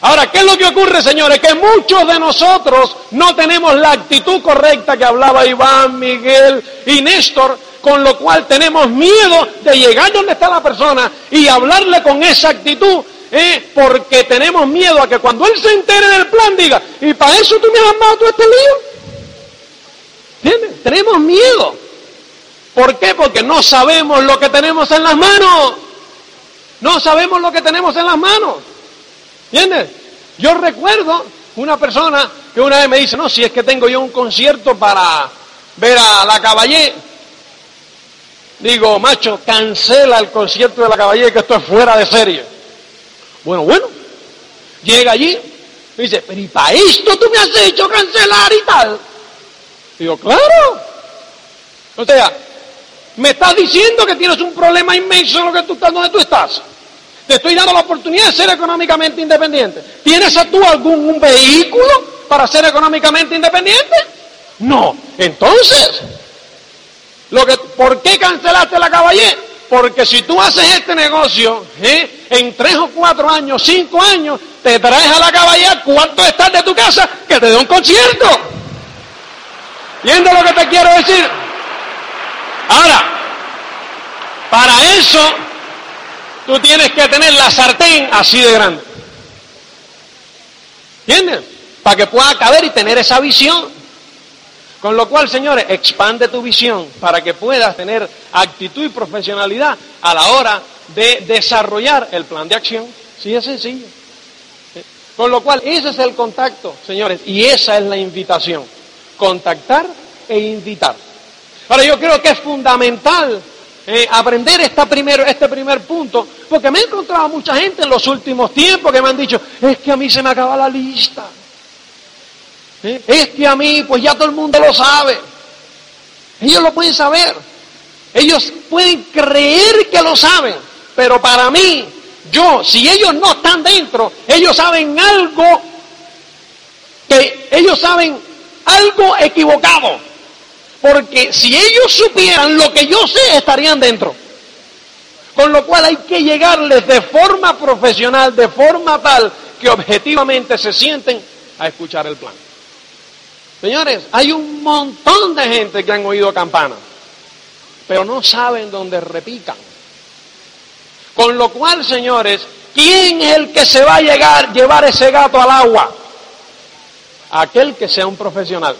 Ahora, ¿qué es lo que ocurre, señores? Que muchos de nosotros no tenemos la actitud correcta que hablaba Iván, Miguel y Néstor con lo cual tenemos miedo de llegar donde está la persona y hablarle con esa actitud, ¿eh? porque tenemos miedo a que cuando él se entere del plan diga, y para eso tú me has armado todo este lío. ¿Entiendes? Tenemos miedo. ¿Por qué? Porque no sabemos lo que tenemos en las manos. No sabemos lo que tenemos en las manos. ¿Entiendes? Yo recuerdo una persona que una vez me dice, no, si es que tengo yo un concierto para ver a la caballé, Digo, macho, cancela el concierto de la caballera que esto es fuera de serie. Bueno, bueno. Llega allí y dice, pero ¿y para esto tú me has hecho cancelar y tal? Digo, claro. O sea, me estás diciendo que tienes un problema inmenso en lo que tú estás, donde tú estás. Te estoy dando la oportunidad de ser económicamente independiente. ¿Tienes a tú algún un vehículo para ser económicamente independiente? No. Entonces, lo que, ¿Por qué cancelaste la caballé? Porque si tú haces este negocio, ¿eh? en tres o cuatro años, cinco años, te traes a la caballé cuánto estás de tu casa que te dé un concierto. ¿Entiendes lo que te quiero decir? Ahora, para eso, tú tienes que tener la sartén así de grande. ¿Entiendes? Para que pueda caber y tener esa visión. Con lo cual, señores, expande tu visión para que puedas tener actitud y profesionalidad a la hora de desarrollar el plan de acción. Sí, es sencillo. Con lo cual, ese es el contacto, señores, y esa es la invitación. Contactar e invitar. Ahora, yo creo que es fundamental eh, aprender esta este primer punto, porque me he encontrado mucha gente en los últimos tiempos que me han dicho, es que a mí se me acaba la lista. Es que a mí, pues ya todo el mundo lo sabe. Ellos lo pueden saber. Ellos pueden creer que lo saben. Pero para mí, yo, si ellos no están dentro, ellos saben algo que ellos saben algo equivocado. Porque si ellos supieran lo que yo sé, estarían dentro. Con lo cual hay que llegarles de forma profesional, de forma tal que objetivamente se sienten a escuchar el plan. Señores, hay un montón de gente que han oído campanas, pero no saben dónde repican. Con lo cual, señores, ¿quién es el que se va a llegar, llevar ese gato al agua? Aquel que sea un profesional.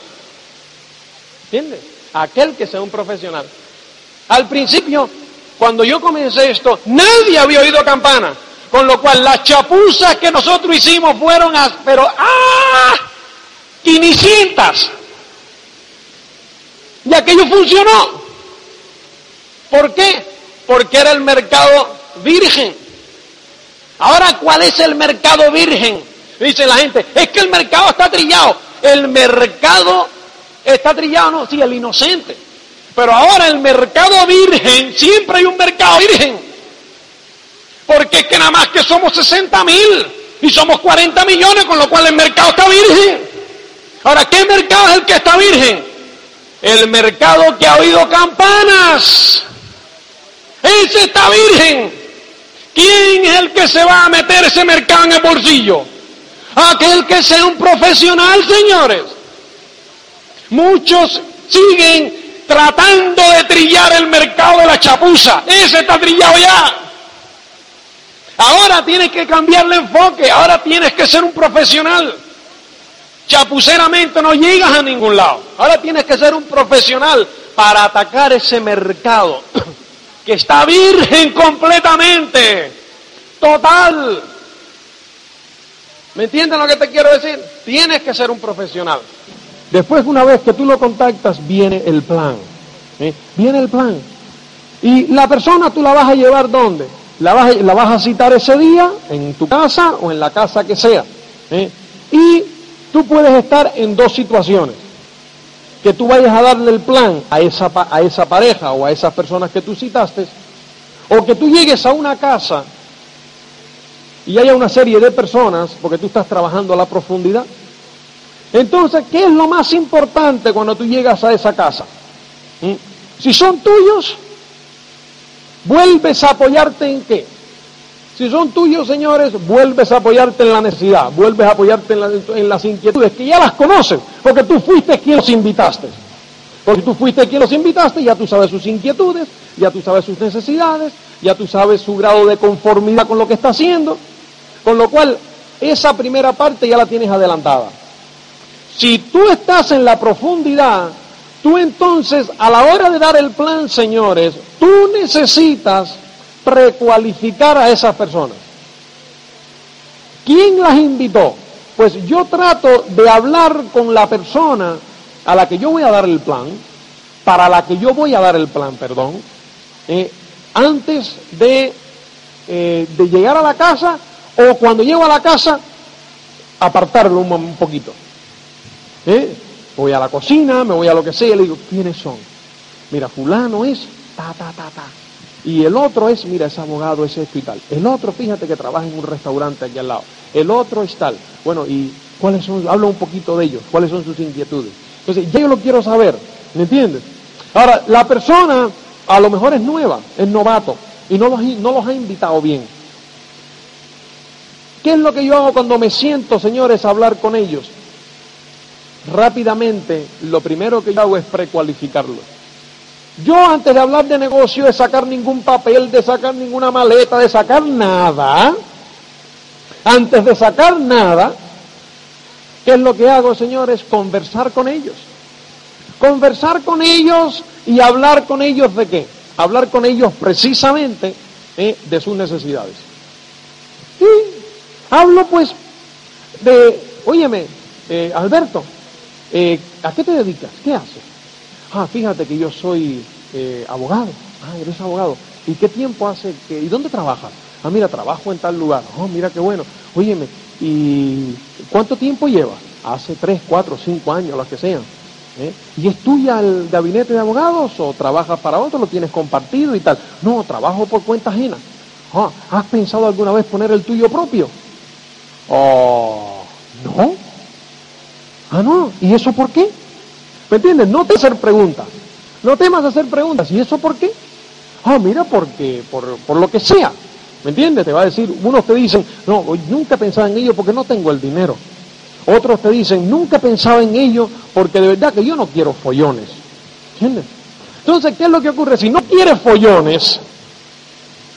¿Entiendes? Aquel que sea un profesional. Al principio, cuando yo comencé esto, nadie había oído campana. Con lo cual, las chapuzas que nosotros hicimos fueron, a, pero ¡ah! 500. Y aquello funcionó. ¿Por qué? Porque era el mercado virgen. Ahora, ¿cuál es el mercado virgen? Dice la gente, es que el mercado está trillado. El mercado está trillado, no, sí, el inocente. Pero ahora el mercado virgen, siempre hay un mercado virgen. Porque es que nada más que somos 60 mil y somos 40 millones, con lo cual el mercado está virgen. Ahora, ¿qué mercado es el que está virgen? El mercado que ha oído campanas. Ese está virgen. ¿Quién es el que se va a meter ese mercado en el bolsillo? Aquel que sea un profesional, señores. Muchos siguen tratando de trillar el mercado de la chapuza. Ese está trillado ya. Ahora tienes que cambiar el enfoque. Ahora tienes que ser un profesional. Chapuceramente no llegas a ningún lado. Ahora tienes que ser un profesional para atacar ese mercado que está virgen completamente, total. ¿Me entienden lo que te quiero decir? Tienes que ser un profesional. Después, una vez que tú lo contactas, viene el plan. Viene el plan. Y la persona tú la vas a llevar dónde? La vas, a, citar ese día en tu casa o en la casa que sea. Y tú puedes estar en dos situaciones que tú vayas a darle el plan a esa, a esa pareja o a esas personas que tú citaste, o que tú llegues a una casa y haya una serie de personas, porque tú estás trabajando a la profundidad. Entonces, ¿qué es lo más importante cuando tú llegas a esa casa? ¿Mm? Si son tuyos, vuelves a apoyarte en qué? Si son tuyos, señores, vuelves a apoyarte en la necesidad, vuelves a apoyarte en, las inquietudes, que ya las conoces, porque tú fuiste quien los invitaste. Porque tú fuiste quien los invitaste, ya tú sabes sus inquietudes, ya tú sabes sus necesidades, ya tú sabes su grado de conformidad con lo que está haciendo. Con lo cual, esa primera parte ya la tienes adelantada. Si tú estás en la profundidad, tú entonces, a la hora de dar el plan, señores, tú necesitas precualificar a esas personas. ¿Quién las invitó? Pues yo trato de hablar con la persona a la que yo voy a dar el plan, para la que yo voy a dar el plan, perdón, eh, antes de, eh, de, llegar a la casa o cuando llego a la casa, apartarlo un, poquito. ¿Eh? Voy a la cocina, me voy a lo que sea, y le digo, ¿quiénes son? Mira, fulano es ta, ta, ta, ta. Y el otro es, mira, ese abogado es esto y tal. El otro, fíjate que trabaja en un restaurante aquí al lado. El otro es tal. Bueno, ¿y cuáles son? Habla un poquito de ellos. ¿Cuáles son sus inquietudes? Entonces, ya yo lo quiero saber. ¿Me entiendes? Ahora, la persona a lo mejor es nueva, es novato, y no los, no los ha invitado bien. ¿Qué es lo que yo hago cuando me siento, señores, a hablar con ellos? Rápidamente, lo primero que yo hago es precualificarlos. Yo antes de hablar de negocio, de sacar ningún papel, de sacar ninguna maleta, de sacar nada, antes de sacar nada, ¿qué es lo que hago, señores? Conversar con ellos. Conversar con ellos y hablar con ellos de qué? Hablar con ellos precisamente eh, de sus necesidades. Y hablo pues de, óyeme, eh, Alberto, eh, ¿a qué te dedicas? ¿Qué haces? Ah, fíjate que yo soy eh, abogado. Ah, eres abogado. ¿Y qué tiempo hace que... ¿Y dónde trabajas? Ah, mira, trabajo en tal lugar. Oh, mira qué bueno. Óyeme, ¿y cuánto tiempo llevas? Hace tres, cuatro, cinco años, los que sean. ¿Eh? ¿Y es tuya el gabinete de abogados o trabajas para otro, lo tienes compartido y tal? No, trabajo por cuenta ajena. Ah, ¿Has pensado alguna vez poner el tuyo propio? Oh, no. Ah, no. ¿Y eso por qué? ¿Me entiendes? No te hacer preguntas. No temas hacer preguntas. ¿Y eso por qué? Ah, mira, porque, por, por lo que sea. ¿Me entiendes? Te va a decir, unos te dicen, no, nunca pensaba en ello porque no tengo el dinero. Otros te dicen, nunca pensaba en ello porque de verdad que yo no quiero follones. ¿Entiendes? Entonces, ¿qué es lo que ocurre? Si no quieres follones,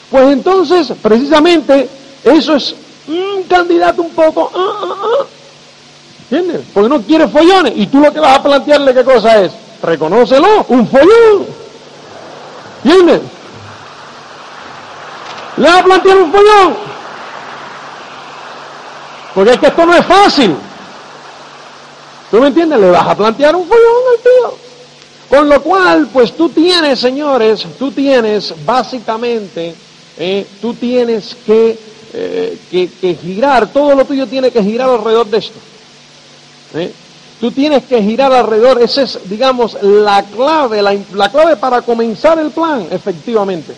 pues entonces, precisamente, eso es un candidato un poco... Ah, ah, ah. ¿Entiendes? Porque no quiere follones. Y tú lo que vas a plantearle, ¿qué cosa es? Reconócelo, un follón. ¿Entiendes? Le vas a plantear un follón. Porque es que esto no es fácil. ¿Tú me entiendes? Le vas a plantear un follón al tío. Con lo cual, pues tú tienes, señores, tú tienes básicamente, eh, tú tienes que, eh, que, que, girar, todo lo tuyo tiene que girar alrededor de esto. Tú tienes que girar alrededor, esa es, digamos, la clave, la, la clave para comenzar el plan, efectivamente.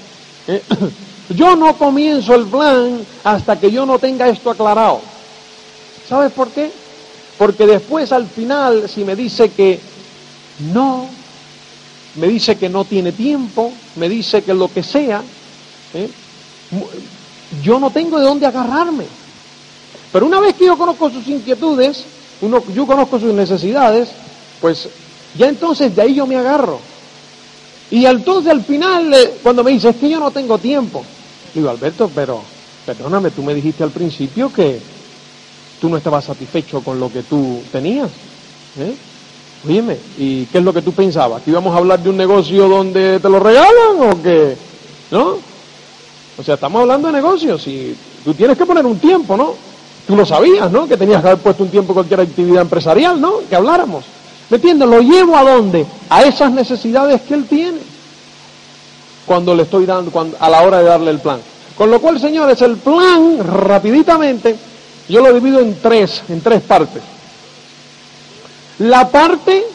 Yo no comienzo el plan hasta que yo no tenga esto aclarado. ¿Sabes por qué? Porque después al final, si me dice que no, me dice que no tiene tiempo, me dice que lo que sea, yo no tengo de dónde agarrarme. Pero una vez que yo conozco sus inquietudes, uno, yo conozco sus necesidades, pues ya entonces de ahí yo me agarro. Y entonces al final, eh, cuando me dice, es que yo no tengo tiempo, digo, Alberto, pero perdóname, tú me dijiste al principio que tú no estabas satisfecho con lo que tú tenías. ¿eh? ¿y qué es lo que tú pensabas? ¿Que íbamos a hablar de un negocio donde te lo regalan o qué? ¿No? O sea, estamos hablando de negocios y tú tienes que poner un tiempo, ¿no? Tú lo sabías, ¿no? Que tenías que haber puesto un tiempo cualquier actividad empresarial, ¿no? Que habláramos. ¿Me entiendes? Lo llevo a dónde? A esas necesidades que él tiene. Cuando le estoy dando, cuando, a la hora de darle el plan. Con lo cual, señores, el plan, rapiditamente, yo lo divido en tres, en tres partes. La parte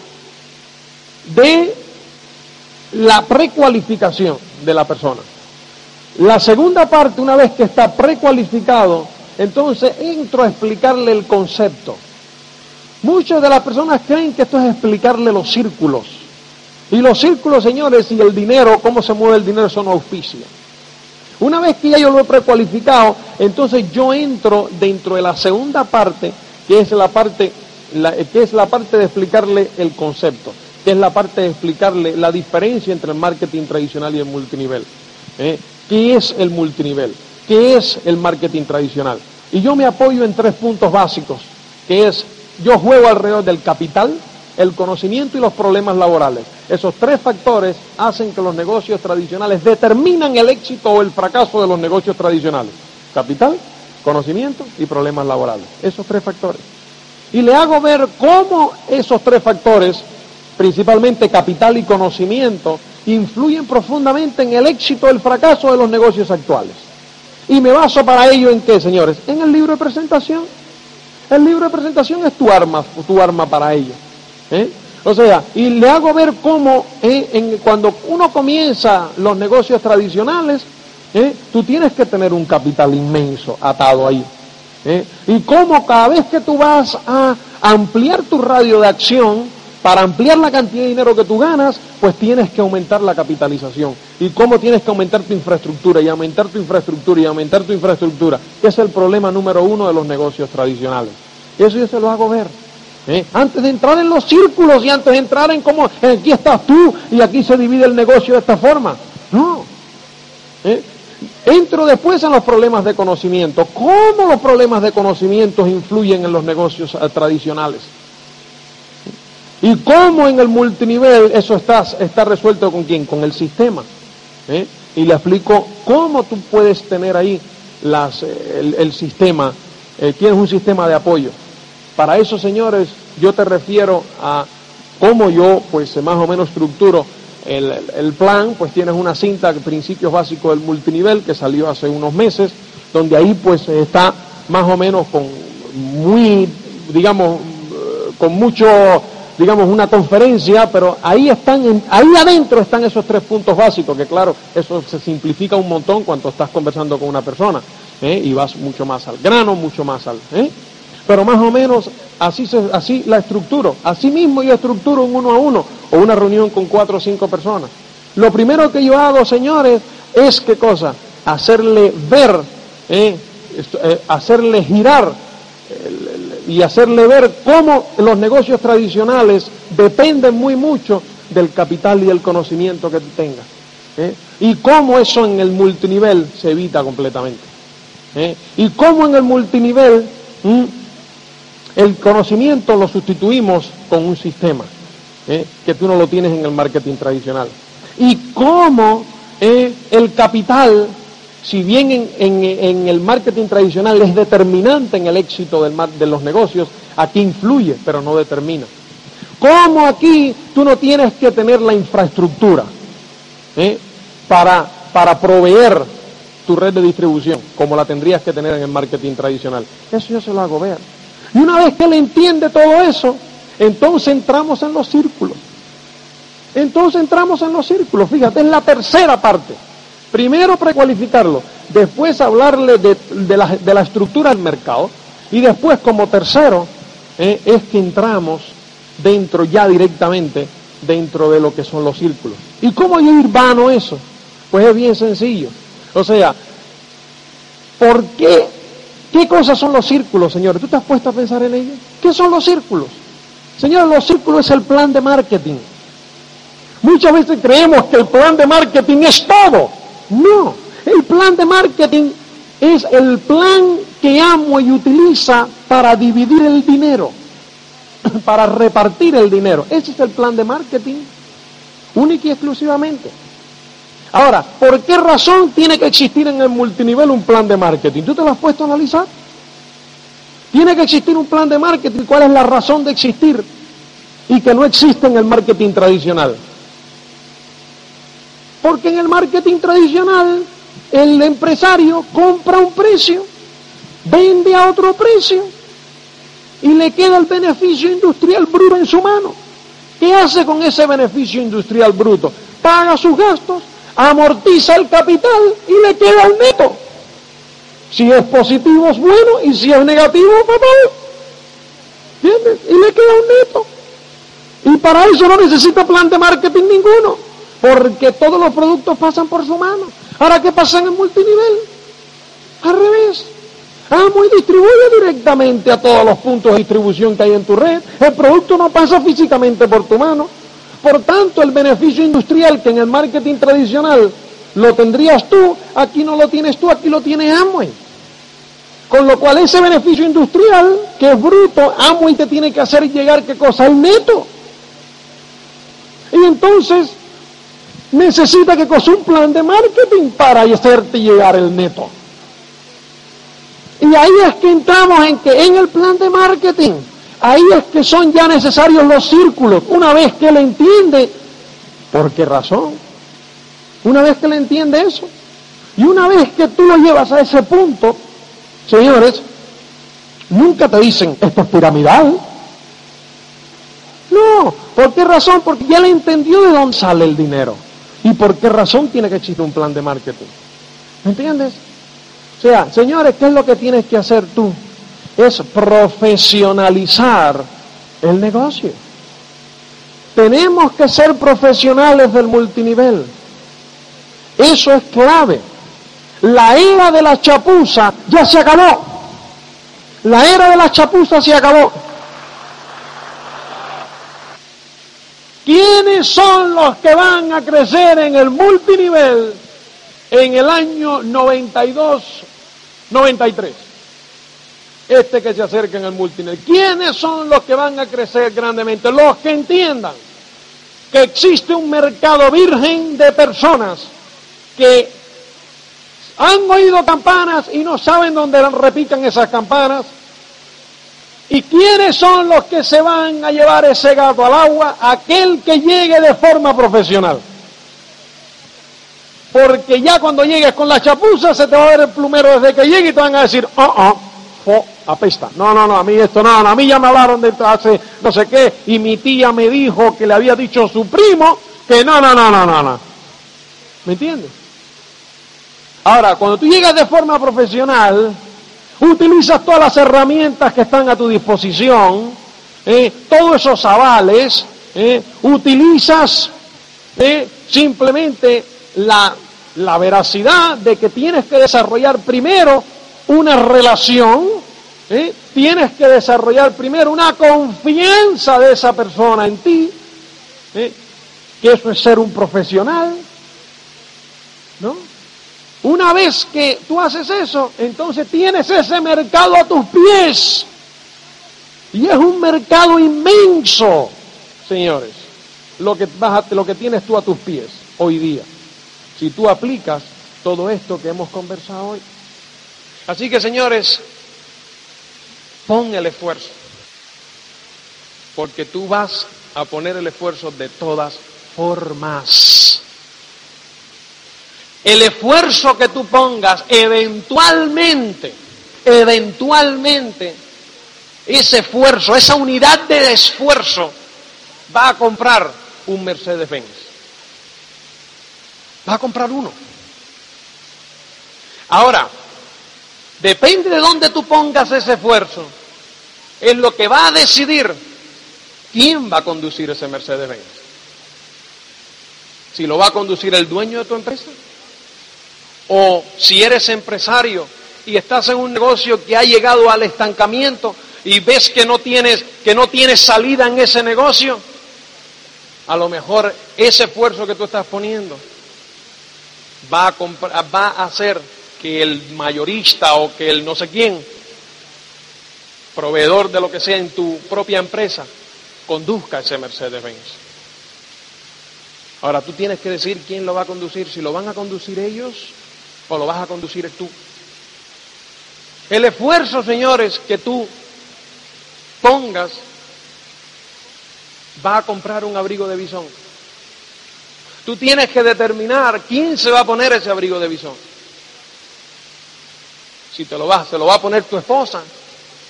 de la precualificación de la persona. La segunda parte, una vez que está precualificado, entonces entro a explicarle el concepto. Muchas de las personas creen que esto es explicarle los círculos. Y los círculos, señores, y el dinero, cómo se mueve el dinero, son auspicios. Una vez que ya yo lo he precualificado, entonces yo entro dentro de la segunda parte, que es la parte, que es la parte de explicarle el concepto, que es la parte de explicarle la diferencia entre el marketing tradicional y el multinivel. ¿eh? ¿Qué es el multinivel? ¿Qué es el marketing tradicional? Y yo me apoyo en tres puntos básicos, que es, yo juego alrededor del capital, el conocimiento y los problemas laborales. Esos tres factores hacen que los negocios tradicionales determinan el éxito o el fracaso de los negocios tradicionales. Capital, conocimiento y problemas laborales. Esos tres factores. Y le hago ver cómo esos tres factores, principalmente capital y conocimiento, influyen profundamente en el éxito o el fracaso de los negocios actuales. Y me baso para ello en qué, señores? En el libro de presentación. El libro de presentación es tu arma, tu arma para ello. ¿eh? O sea, y le hago ver cómo ¿eh? cuando uno comienza los negocios tradicionales, ¿eh? tú tienes que tener un capital inmenso atado ahí. Y cómo cada vez que tú vas a ampliar tu radio de acción, para ampliar la cantidad de dinero que tú ganas, pues tienes que aumentar la capitalización. ¿Y cómo tienes que aumentar tu infraestructura y aumentar tu infraestructura y aumentar tu infraestructura? Es el problema número uno de los negocios tradicionales. Eso yo se lo hago ver. ¿eh? Antes de entrar en los círculos y antes de entrar en cómo aquí estás tú y aquí se divide el negocio de esta forma. No. ¿Eh? Entro después en los problemas de conocimiento. ¿Cómo los problemas de conocimiento influyen en los negocios eh, tradicionales? ¿Y cómo en el multinivel eso está resuelto con quién? Con el sistema. ¿Eh? Y le explico cómo tú puedes tener ahí las, el, sistema, eh, tienes un sistema de apoyo. Para eso, señores, yo te refiero a cómo yo, pues, más o menos estructuro el, plan, pues tienes una cinta, principios básicos del multinivel, que salió hace unos meses, donde ahí, pues, está más o menos con muy, digamos, con mucho digamos, una conferencia, pero ahí están, ahí adentro están esos tres puntos básicos, que claro, eso se simplifica un montón cuando estás conversando con una persona, ¿eh? y vas mucho más al grano, mucho más al, ¿eh? pero más o menos así, se, así la estructuro. Así mismo yo estructuro un uno a uno o una reunión con cuatro o cinco personas. Lo primero que yo hago, señores, es qué cosa? Hacerle ver, eh, eh, hacerle girar y hacerle ver cómo los negocios tradicionales dependen muy mucho del capital y el conocimiento que tú tengas. ¿eh? Y cómo eso en el multinivel se evita completamente. ¿eh? Y cómo en el multinivel el conocimiento lo sustituimos con un sistema ¿eh? que tú no lo tienes en el marketing tradicional. Y cómo el capital, si bien en, el marketing tradicional es determinante en el éxito de los negocios, aquí influye, pero no determina. ¿Cómo aquí tú no tienes que tener la infraestructura ¿eh? para, para proveer tu red de distribución, como la tendrías que tener en el marketing tradicional? Eso yo se lo hago ver. Y una vez que él entiende todo eso, entonces entramos en los círculos. Entonces entramos en los círculos. Fíjate, es la tercera parte. Primero precualificarlo, después hablarle de, la, estructura del mercado y después como tercero ¿eh? es que entramos dentro ya directamente dentro de lo que son los círculos. ¿Y cómo yo ir vano eso? Pues es bien sencillo. O sea, ¿por qué? ¿Qué cosas son los círculos, señores? ¿Tú te has puesto a pensar en ello? ¿Qué son los círculos? Señores, los círculos es el plan de marketing. Muchas veces creemos que el plan de marketing es todo. No, el plan de marketing es el plan que amo y utiliza para dividir el dinero para repartir el dinero. Ese es el plan de marketing, único y exclusivamente. Ahora, ¿por qué razón tiene que existir en el multinivel un plan de marketing? ¿Tú te lo has puesto a analizar? Tiene que existir un plan de marketing. ¿Cuál es la razón de existir? Y que no existe en el marketing tradicional. Porque en el marketing tradicional el empresario compra un precio, vende a otro precio y le queda el beneficio industrial bruto en su mano. ¿Qué hace con ese beneficio industrial bruto? Paga sus gastos, amortiza el capital y le queda el neto. Si es positivo es bueno y si es negativo, fatal. ¿Entiendes? Y le queda un neto. Y para eso no necesita plan de marketing ninguno, porque todos los productos pasan por su mano. Ahora, ¿qué pasa en el multinivel? Al revés. Amo distribuye directamente a todos los puntos de distribución que hay en tu red. El producto no pasa físicamente por tu mano. Por tanto, el beneficio industrial que en el marketing tradicional lo tendrías tú, aquí no lo tienes tú, aquí lo tiene Amway. Con lo cual ese beneficio industrial, que es bruto, Amway te tiene que hacer llegar qué cosa, el neto. Y entonces necesita que cosa un plan de marketing para hacerte llegar el neto. Y ahí es que entramos en que en el plan de marketing, ahí es que son ya necesarios los círculos. Una vez que él entiende, ¿por qué razón? Una vez que él entiende eso. Y una vez que tú lo llevas a ese punto, señores, nunca te dicen, esto es piramidal. No, ¿por qué razón? Porque ya le entendió de dónde sale el dinero. ¿Y por qué razón tiene que existir un plan de marketing? ¿Me entiendes? O sea, señores, ¿qué es lo que tienes que hacer tú? Es profesionalizar el negocio. Tenemos que ser profesionales del multinivel. Eso es clave. La era de la chapuza ya se acabó. La era de la chapuza se acabó. ¿Quiénes son los que van a crecer en el multinivel en el año 92, 93. Este que se acerca en el multinivel. ¿Quiénes son los que van a crecer grandemente? Los que entiendan que existe un mercado virgen de personas que han oído campanas y no saben dónde repitan esas campanas. ¿Y quiénes son los que se van a llevar ese gato al agua? Aquel que llegue de forma profesional. Porque ya cuando llegues con la chapuza se te va a ver el plumero desde que llegue y te van a decir, oh, oh, oh, apesta. No, no, no, a mí esto no, no, a mí ya me hablaron de hace no sé qué y mi tía me dijo que le había dicho su primo que no, no, no, no, no, no. ¿Me entiendes? Ahora, cuando tú llegas de forma profesional, utilizas todas las herramientas que están a tu disposición, ¿eh? todos esos avales, ¿eh? utilizas ¿eh? simplemente la, la veracidad de que tienes que desarrollar primero una relación, tienes que desarrollar primero una confianza de esa persona en ti, que eso es ser un profesional, ¿no? Una vez que tú haces eso, entonces tienes ese mercado a tus pies. Y es un mercado inmenso, señores, lo que, vas lo que tienes tú a tus pies hoy día. Si tú aplicas todo esto que hemos conversado hoy. Así que, señores, pon el esfuerzo. Porque tú vas a poner el esfuerzo de todas formas. El esfuerzo que tú pongas, eventualmente, eventualmente, ese esfuerzo, esa unidad de esfuerzo, va a comprar un Mercedes-Benz. Va a comprar uno. Ahora, depende de dónde tú pongas ese esfuerzo, es lo que va a decidir quién va a conducir ese Mercedes-Benz. Si lo va a conducir el dueño de tu empresa, o si eres empresario y estás en un negocio que ha llegado al estancamiento y ves que no tienes que no tienes salida en ese negocio, a lo mejor ese esfuerzo que tú estás poniendo va a, va a hacer que el mayorista o que el no sé quién, proveedor de lo que sea en tu propia empresa, conduzca ese Mercedes-Benz. Ahora tú tienes que decir quién lo va a conducir, si lo van a conducir ellos o lo vas a conducir tú. El esfuerzo, señores, que tú pongas va a comprar un abrigo de bisón. Tú tienes que determinar quién se va a poner ese abrigo de bisón. Si te lo vas, se lo va a poner tu esposa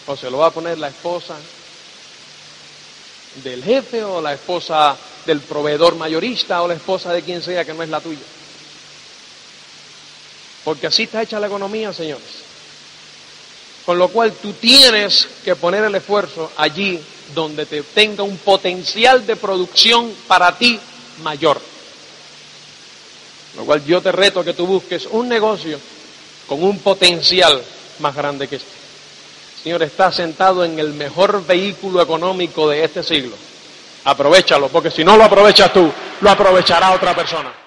o se lo va a poner la esposa del jefe o la esposa del proveedor mayorista o la esposa de quien sea que no es la tuya. Porque así está hecha la economía, señores. Con lo cual tú tienes que poner el esfuerzo allí donde te tenga un potencial de producción para ti mayor. Lo cual yo te reto que tú busques un negocio con un potencial más grande que este. Señor, está sentado en el mejor vehículo económico de este siglo. Aprovechalo, porque si no lo aprovechas tú, lo aprovechará otra persona.